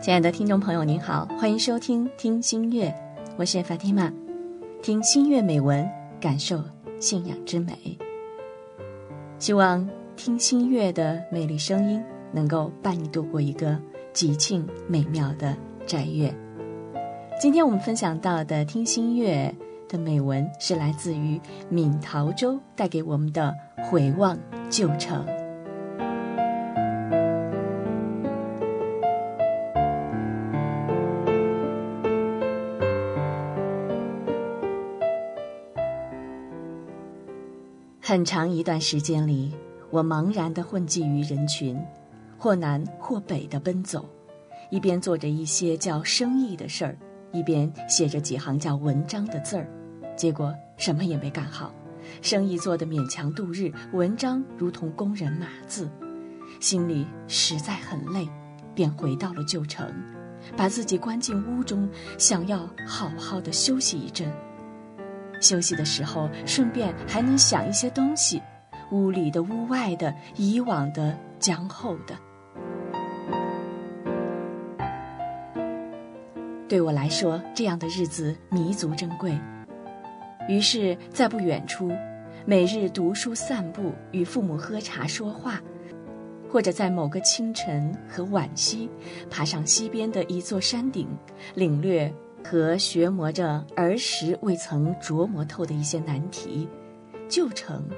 亲爱的听众朋友，您好，欢迎收听《听心月》，我是 Fatima，，听心月美文，感受信仰之美。希望听心月的美丽声音能够伴你度过一个吉庆美妙的斋月。今天我们分享到的听心月的美文是来自于闽桃洲带给我们的《回望旧城》。很长一段时间里，我茫然地混迹于人群，或南或北地奔走，一边做着一些叫生意的事儿，一边写着几行叫文章的字儿，结果什么也没干好，生意做得勉强度日，文章如同工人码字，心里实在很累，便回到了旧城，把自己关进屋中，想要好好的休息一阵。休息的时候，顺便还能想一些东西，屋里的、屋外的、以往的、将后的。对我来说，这样的日子弥足珍贵。于是，在不远处，每日读书、散步，与父母喝茶说话，或者在某个清晨和晚夕，爬上西边的一座山顶，领略。和学磨着儿时未曾琢磨透的一些难题，旧城，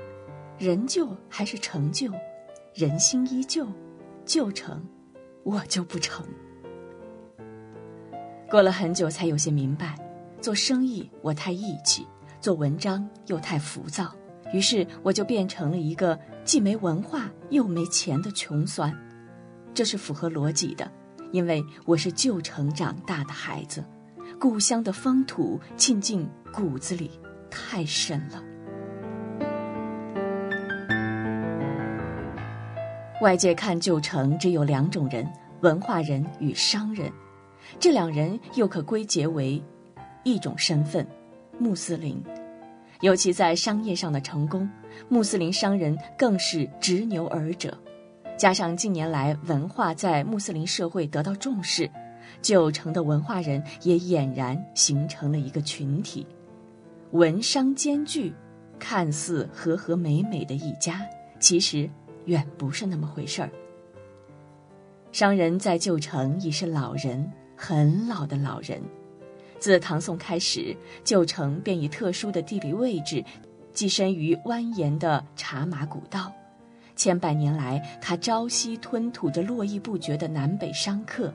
人旧还是成就？人心依旧，旧城，我就不成。过了很久才有些明白，做生意我太义气，做文章又太浮躁，于是我就变成了一个既没文化又没钱的穷酸。这是符合逻辑的，因为我是旧城长大的孩子。故乡的风土沁进骨子里，太深了。外界看旧城只有两种人：文化人与商人。这两人又可归结为一种身份——穆斯林。尤其在商业上的成功，穆斯林商人更是执牛耳者。加上近年来文化在穆斯林社会得到重视。旧城的文化人也俨然形成了一个群体，文商兼具，看似和和美美的一家，其实远不是那么回事儿。商人在旧城已是老人，很老的老人。自唐宋开始，旧城便以特殊的地理位置，跻身于蜿蜒的茶马古道。千百年来，它朝夕吞吐着络绎不绝的南北商客。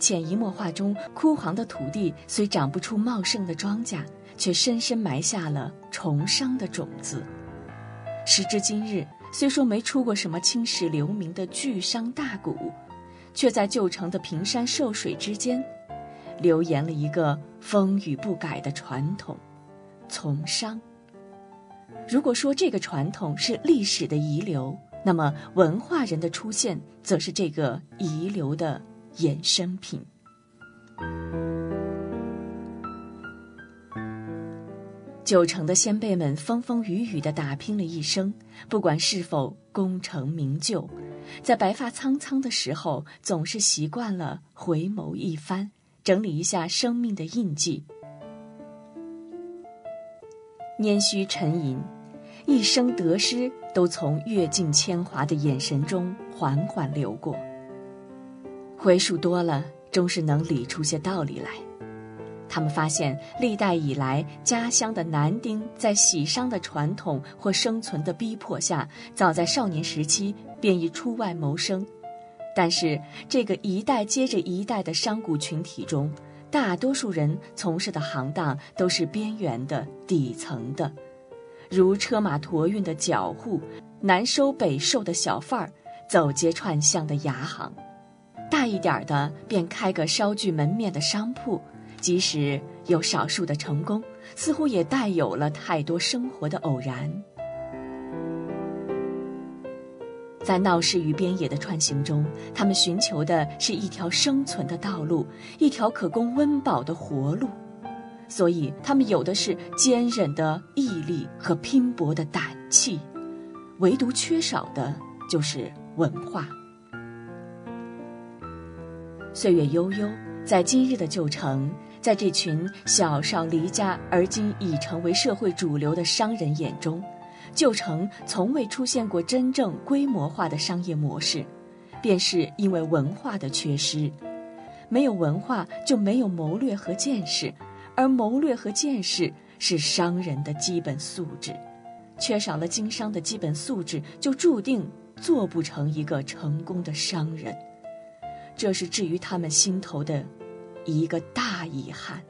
潜移默化中，枯黄的土地虽长不出茂盛的庄稼，却深深埋下了重商的种子。时至今日，虽说没出过什么青史留名的巨商大贾，却在旧城的平山涉水之间，流延了一个风雨不改的传统——从商。如果说这个传统是历史的遗留，那么文化人的出现，则是这个遗留的。衍生品。九成的先辈们风风雨雨的打拼了一生，不管是否功成名就，在白发苍苍的时候，总是习惯了回眸一番，整理一下生命的印记。拈须沉吟，一生得失都从阅尽铅华的眼神中缓缓流过。回数多了，终是能理出些道理来。他们发现，历代以来，家乡的男丁在喜商的传统或生存的逼迫下，早在少年时期便已出外谋生。但是，这个一代接着一代的商贾群体中，大多数人从事的行当都是边缘的、底层的，如车马驮运的脚户，南收北售的小贩儿，走街串巷的牙行。大一点的便开个稍具门面的商铺，即使有少数的成功，似乎也带有了太多生活的偶然。在闹市与边野的穿行中，他们寻求的是一条生存的道路，一条可供温饱的活路，所以他们有的是坚韧的毅力和拼搏的胆气，唯独缺少的就是文化。岁月悠悠，在今日的旧城，在这群小少离家而今已成为社会主流的商人眼中，旧城从未出现过真正规模化的商业模式，便是因为文化的缺失。没有文化，就没有谋略和见识，而谋略和见识是商人的基本素质。缺少了经商的基本素质，就注定做不成一个成功的商人。这是置于他们心头的一个大遗憾。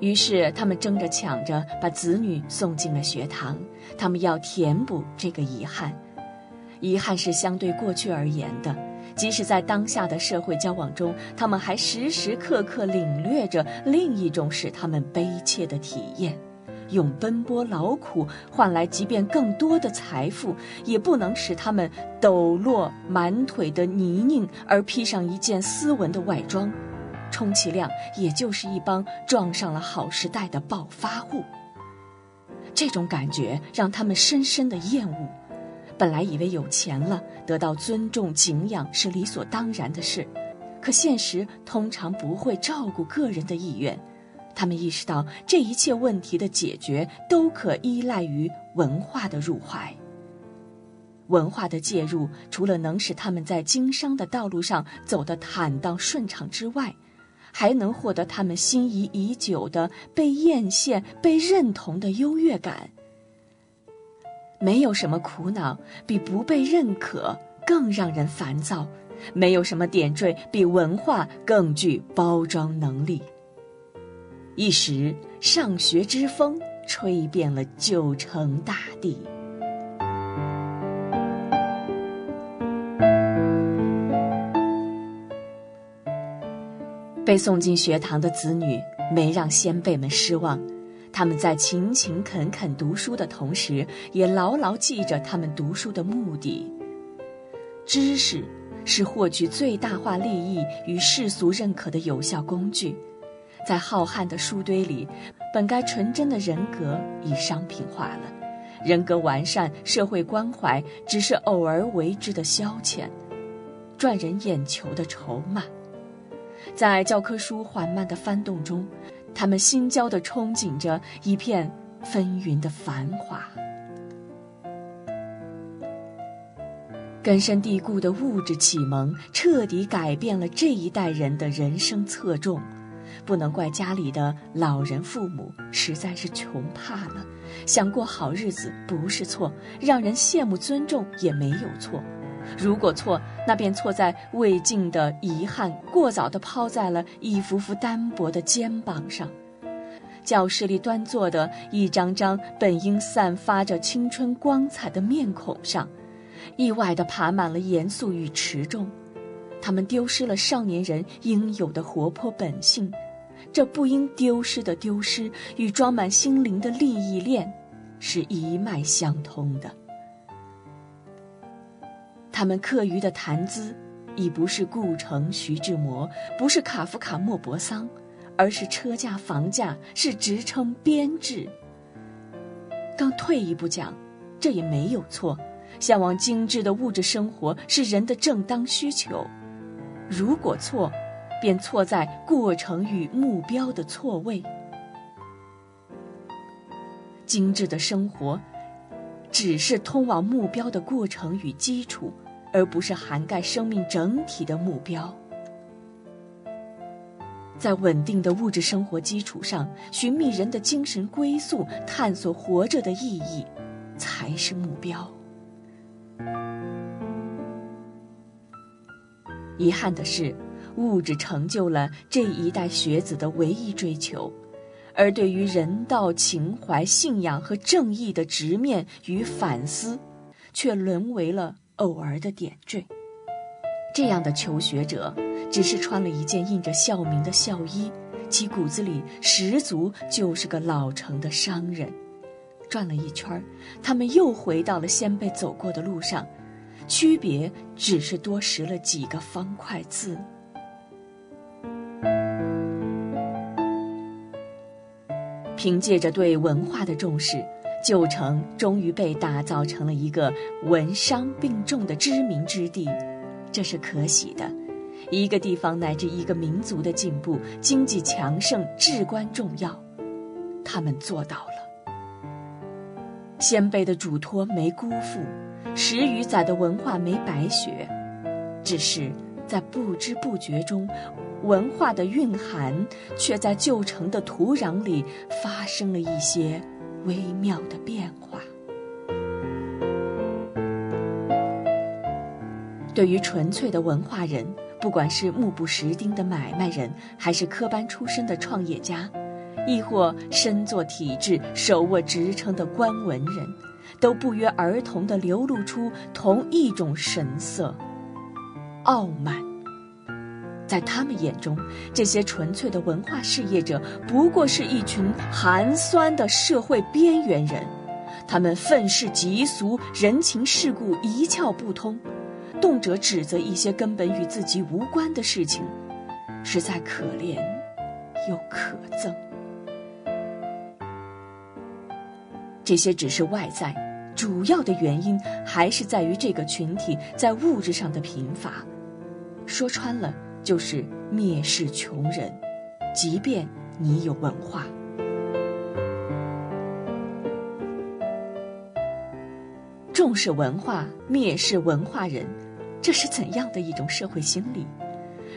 于是，他们争着抢着把子女送进了学堂，他们要填补这个遗憾。遗憾是相对过去而言的，即使在当下的社会交往中，他们还时时刻刻领略着另一种使他们悲切的体验：用奔波劳苦换来即便更多的财富，也不能使他们抖落满腿的泥泞而披上一件斯文的外装，充其量也就是一帮撞上了好时代的暴发户。这种感觉让他们深深的厌恶。本来以为有钱了得到尊重敬仰是理所当然的事，可现实通常不会照顾个人的意愿。他们意识到这一切问题的解决都可依赖于文化的入怀。文化的介入，除了能使他们在经商的道路上走得坦荡顺畅之外，还能获得他们心仪已久的被艳羡、被认同的优越感。没有什么苦恼比不被认可更让人烦躁，没有什么点缀比文化更具包装能力。一时上学之风吹遍了九城大地。被送进学堂的子女没让先辈们失望。他们在勤勤恳恳读书的同时，也牢牢记着他们读书的目的。知识是获取最大化利益与世俗认可的有效工具。在浩瀚的书堆里，本该纯真的人格已商品化了。人格完善、社会关怀，只是偶尔为之的消遣，赚人眼球的筹码。在教科书缓慢的翻动中。他们心焦地憧憬着一片纷纭的繁华，根深蒂固的物质启蒙彻底改变了这一代人的人生侧重。不能怪家里的老人父母，实在是穷怕了。想过好日子不是错，让人羡慕尊重也没有错。如果错，那便错在未尽的遗憾过早地抛在了一幅幅单薄的肩膀上。教室里端坐的一张张本应散发着青春光彩的面孔上，意外地爬满了严肃与持重。他们丢失了少年人应有的活泼本性，这不应丢失的丢失，与装满心灵的利益链是一脉相通的。他们课余的谈资，已不是顾城、徐志摩，不是卡夫卡、莫泊桑，而是车价、房价，是职称、编制。刚退一步讲，这也没有错。向往精致的物质生活是人的正当需求。如果错，便错在过程与目标的错位。精致的生活，只是通往目标的过程与基础。而不是涵盖生命整体的目标，在稳定的物质生活基础上，寻觅人的精神归宿，探索活着的意义，才是目标。遗憾的是，物质成就了这一代学子的唯一追求，而对于人道情怀、信仰和正义的直面与反思，却沦为了。偶尔的点缀，这样的求学者，只是穿了一件印着校名的校衣，其骨子里十足就是个老成的商人。转了一圈他们又回到了先辈走过的路上，区别只是多识了几个方块字。凭借着对文化的重视。旧城终于被打造成了一个文商并重的知名之地，这是可喜的。一个地方乃至一个民族的进步、经济强盛至关重要，他们做到了。先辈的嘱托没辜负，十余载的文化没白学，只是在不知不觉中，文化的蕴含却在旧城的土壤里发生了一些微妙的变化。对于纯粹的文化人。不管是目不识丁的买卖人，还是科班出身的创业家，亦或身作体制、手握职称的官文人，都不约而同地流露出同一种神色——傲慢。在他们眼中，这些纯粹的文化事业者不过是一群寒酸的社会边缘人，他们愤世嫉俗，人情世故一窍不通。动辄指责一些根本与自己无关的事情，实在可怜又可憎。这些只是外在，主要的原因还是在于这个群体在物质上的贫乏。说穿了，就是蔑视穷人，即便你有文化。重视文化，蔑视文化人。这是怎样的一种社会心理？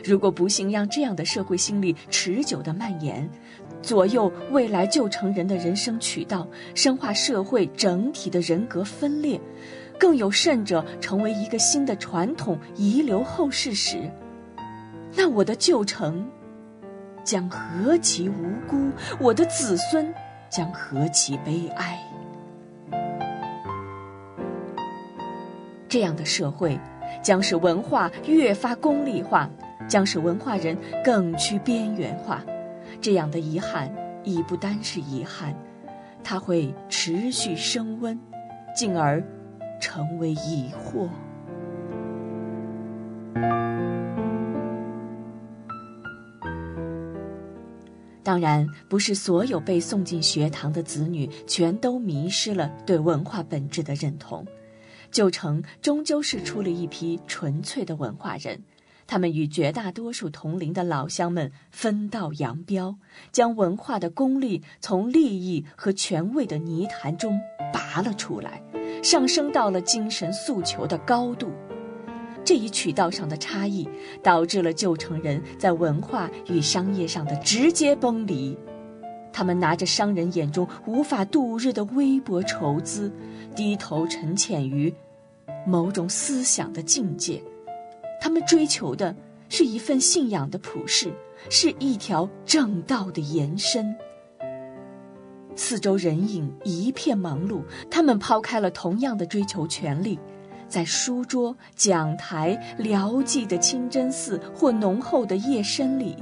如果不幸让这样的社会心理持久的蔓延，左右未来旧成人的人生渠道，深化社会整体的人格分裂，更有甚者成为一个新的传统遗留后世时，那我的旧城将何其无辜，我的子孙将何其悲哀。这样的社会。将使文化越发功利化，将使文化人更趋边缘化。这样的遗憾已不单是遗憾，它会持续升温，进而成为疑惑。当然，不是所有被送进学堂的子女全都迷失了对文化本质的认同。旧城终究是出了一批纯粹的文化人，他们与绝大多数同龄的老乡们分道扬镳，将文化的功利从利益和权位的泥潭中拔了出来，上升到了精神诉求的高度。这一渠道上的差异，导致了旧城人在文化与商业上的直接崩离。他们拿着商人眼中无法度日的微薄筹资，低头沉潜于某种思想的境界。他们追求的是一份信仰的普世，是一条正道的延伸。四周人影一片忙碌，他们抛开了同样的追求权利，在书桌、讲台、辽寂的清真寺或浓厚的夜深里，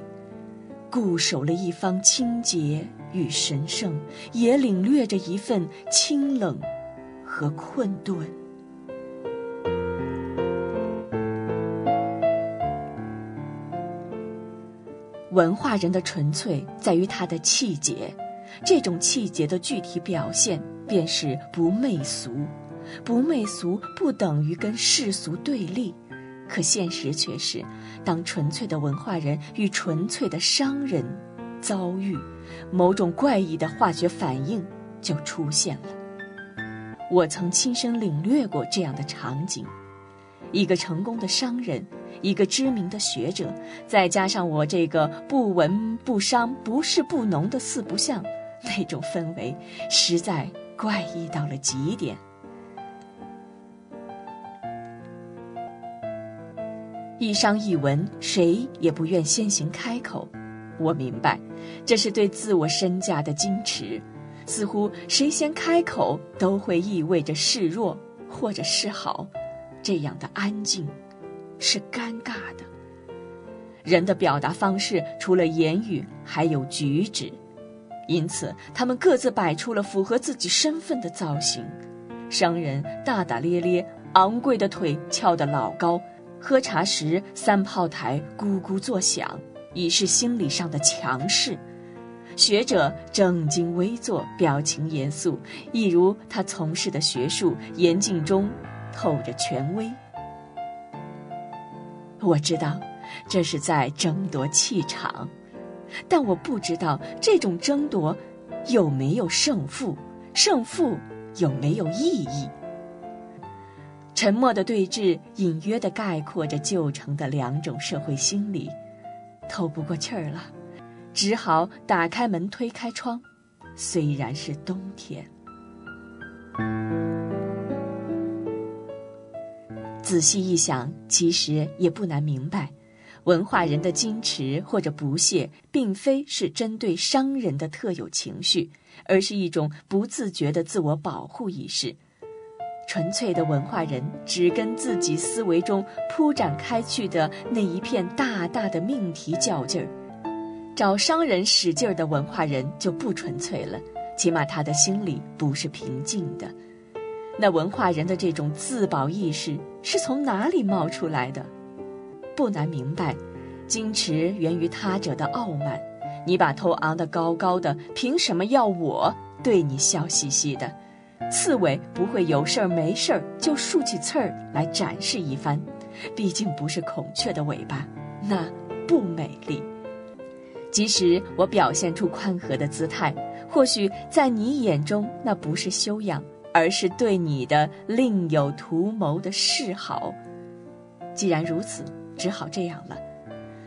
固守了一方清洁。与神圣也领略着一份清冷和困顿。文化人的纯粹在于他的气节，这种气节的具体表现便是不媚俗。不媚俗不等于跟世俗对立，可现实却是，当纯粹的文化人与纯粹的商人。遭遇某种怪异的化学反应就出现了。我曾亲身领略过这样的场景：一个成功的商人，一个知名的学者，再加上我这个不文不商、不士不农的四不像，那种氛围实在怪异到了极点。一商一文，谁也不愿先行开口。我明白，这是对自我身价的矜持，似乎谁先开口都会意味着示弱或者示好。这样的安静，是尴尬的。人的表达方式除了言语，还有举止，因此他们各自摆出了符合自己身份的造型。商人大大咧咧，昂贵的腿翘得老高，喝茶时三炮台咕咕作响。已是心理上的强势，学者正襟危坐，表情严肃，一如他从事的学术严谨中透着权威。我知道，这是在争夺气场，但我不知道这种争夺有没有胜负，胜负有没有意义。沉默的对峙，隐约地概括着旧城的两种社会心理。透不过气儿了，只好打开门，推开窗。虽然是冬天，仔细一想，其实也不难明白，文化人的矜持或者不屑，并非是针对商人的特有情绪，而是一种不自觉的自我保护意识。纯粹的文化人只跟自己思维中铺展开去的那一片大大的命题较劲儿，找商人使劲儿的文化人就不纯粹了，起码他的心里不是平静的。那文化人的这种自保意识是从哪里冒出来的？不难明白，矜持源于他者的傲慢。你把头昂得高高的，凭什么要我对你笑嘻嘻的？刺猬不会有事儿没事儿就竖起刺儿来展示一番，毕竟不是孔雀的尾巴，那不美丽。即使我表现出宽和的姿态，或许在你眼中那不是修养，而是对你的另有图谋的示好。既然如此，只好这样了。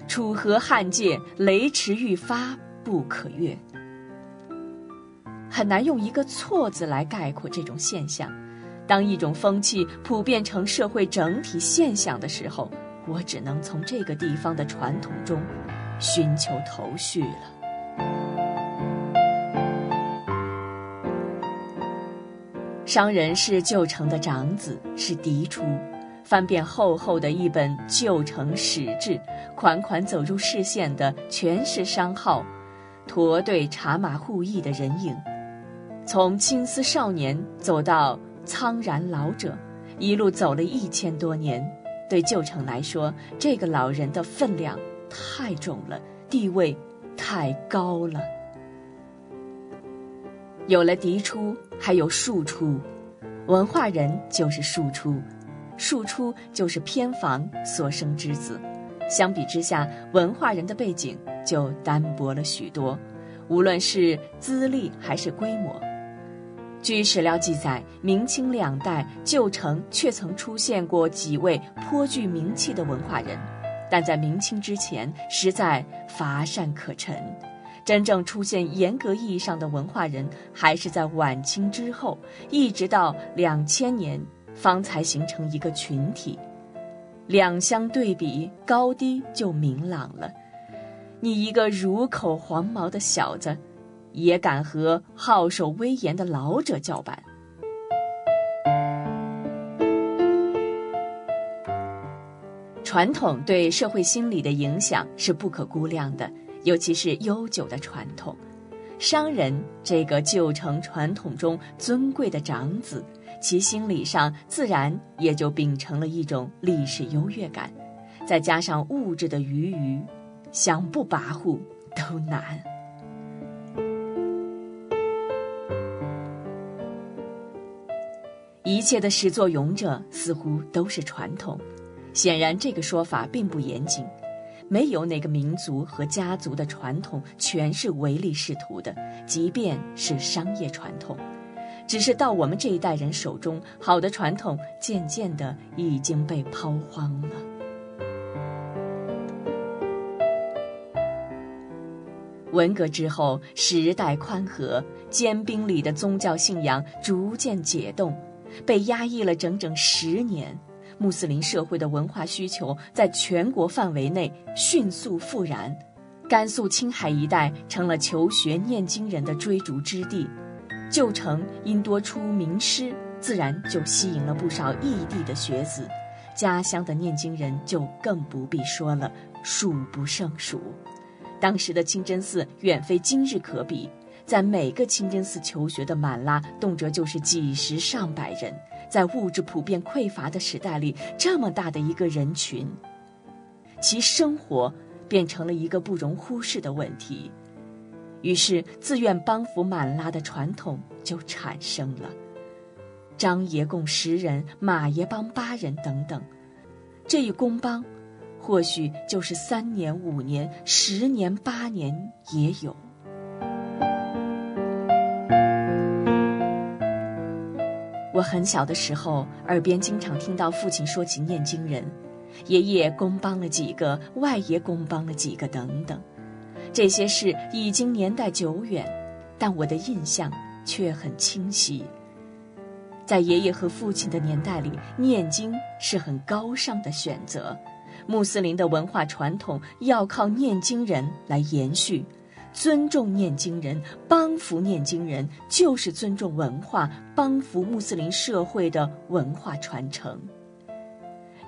楚河汉界，雷池愈发，不可越。很难用一个“错”字来概括这种现象。当一种风气普遍成社会整体现象的时候，我只能从这个地方的传统中寻求头绪了。商人是旧城的长子，是嫡出。翻遍厚厚的一本旧城史志，款款走入视线的全是商号、驼队、茶马互议的人影。从青丝少年走到苍然老者，一路走了一千多年，对旧城来说，这个老人的分量太重了，地位太高了。有了嫡出，还有庶出，文化人就是庶出，庶出就是偏房所生之子。相比之下，文化人的背景就单薄了许多，无论是资历还是规模。据史料记载，明清两代旧城却曾出现过几位颇具名气的文化人，但在明清之前实在乏善可陈。真正出现严格意义上的文化人，还是在晚清之后，一直到两千年方才形成一个群体。两相对比，高低就明朗了。你一个乳口黄毛的小子。也敢和好守威严的老者叫板。传统对社会心理的影响是不可估量的，尤其是悠久的传统。商人这个旧城传统中尊贵的长子，其心理上自然也就秉承了一种历史优越感，再加上物质的余余，想不跋扈都难。一切的始作俑者似乎都是传统，显然这个说法并不严谨。没有哪个民族和家族的传统全是唯利是图的，即便是商业传统，只是到我们这一代人手中，好的传统渐渐的已经被抛荒了。文革之后，时代宽和，坚冰里的宗教信仰逐渐解冻。被压抑了整整十年，穆斯林社会的文化需求在全国范围内迅速复燃，甘肃青海一带成了求学念经人的追逐之地，旧城因多出名师，自然就吸引了不少异地的学子，家乡的念经人就更不必说了，数不胜数。当时的清真寺远非今日可比。在每个清真寺求学的满拉，动辄就是几十上百人。在物质普遍匮乏的时代里，这么大的一个人群，其生活变成了一个不容忽视的问题。于是自愿帮扶满拉的传统就产生了。张爷共十人，马爷帮八人等等，这一公帮，或许就是三年、五年、十年、八年也有。我很小的时候，耳边经常听到父亲说起念经人，爷爷公帮了几个，外爷公帮了几个，等等。这些事已经年代久远，但我的印象却很清晰。在爷爷和父亲的年代里，念经是很高尚的选择。穆斯林的文化传统要靠念经人来延续，尊重念经人，帮扶念经人，就是尊重文化，帮扶穆斯林社会的文化传承。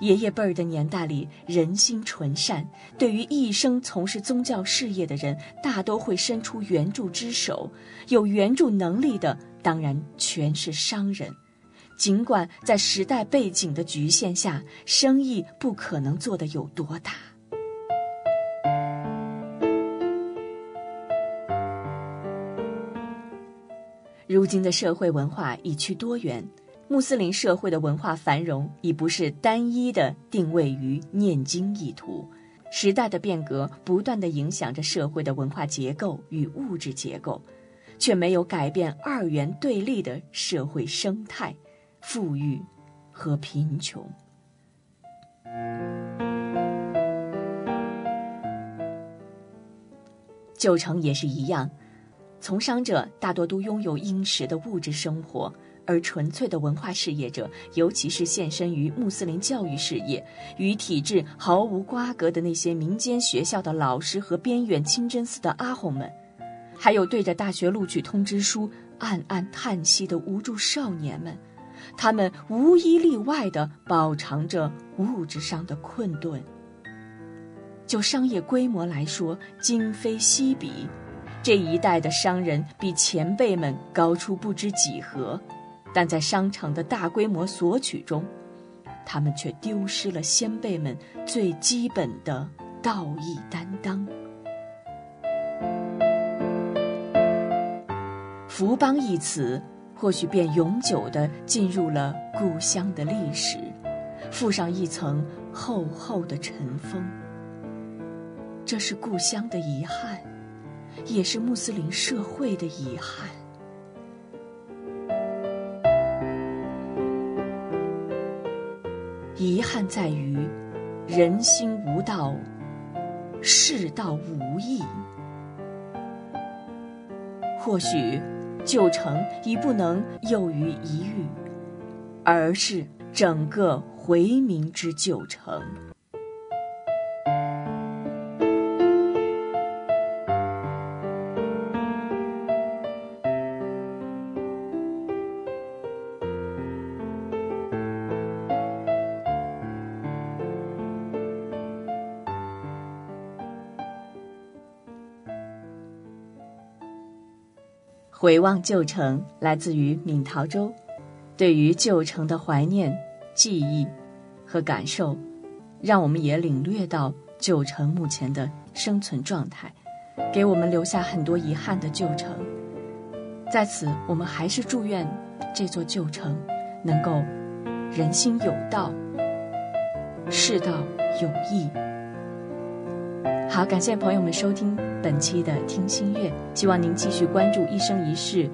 爷爷辈儿的年代里，人心纯善，对于一生从事宗教事业的人，大都会伸出援助之手。有援助能力的，当然全是商人。尽管在时代背景的局限下，生意不可能做得有多大。如今的社会文化已趋多元，穆斯林社会的文化繁荣已不是单一的定位于念经意图。时代的变革不断的影响着社会的文化结构与物质结构，却没有改变二元对立的社会生态。富裕和贫穷，旧城也是一样。从商者大多都拥有殷实的物质生活，而纯粹的文化事业者，尤其是献身于穆斯林教育事业、与体制毫无瓜葛的那些民间学校的老师和边远清真寺的阿訇们，还有对着大学录取通知书暗暗叹息的无助少年们。他们无一例外地饱尝着物质上的困顿。就商业规模来说，今非昔比，这一代的商人比前辈们高出不知几何，但在商场的大规模索取中，他们却丢失了先辈们最基本的道义担当。福邦一词。或许便永久地进入了故乡的历史，附上一层厚厚的尘封。这是故乡的遗憾，也是穆斯林社会的遗憾。遗憾在于，人心无道，世道无义。或许。旧城已不能囿于一隅，而是整个回民之旧城。回望旧城，来自于闽陶州。对于旧城的怀念、记忆和感受，让我们也领略到旧城目前的生存状态，给我们留下很多遗憾的旧城。在此，我们还是祝愿这座旧城能够人心有道，世道有义。好，感谢朋友们收听本期的听心悦，希望您继续关注一生一世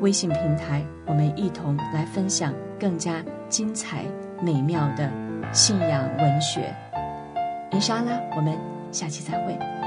微信平台，我们一同来分享更加精彩美妙的信仰文学。伊莎拉，我们下期再会。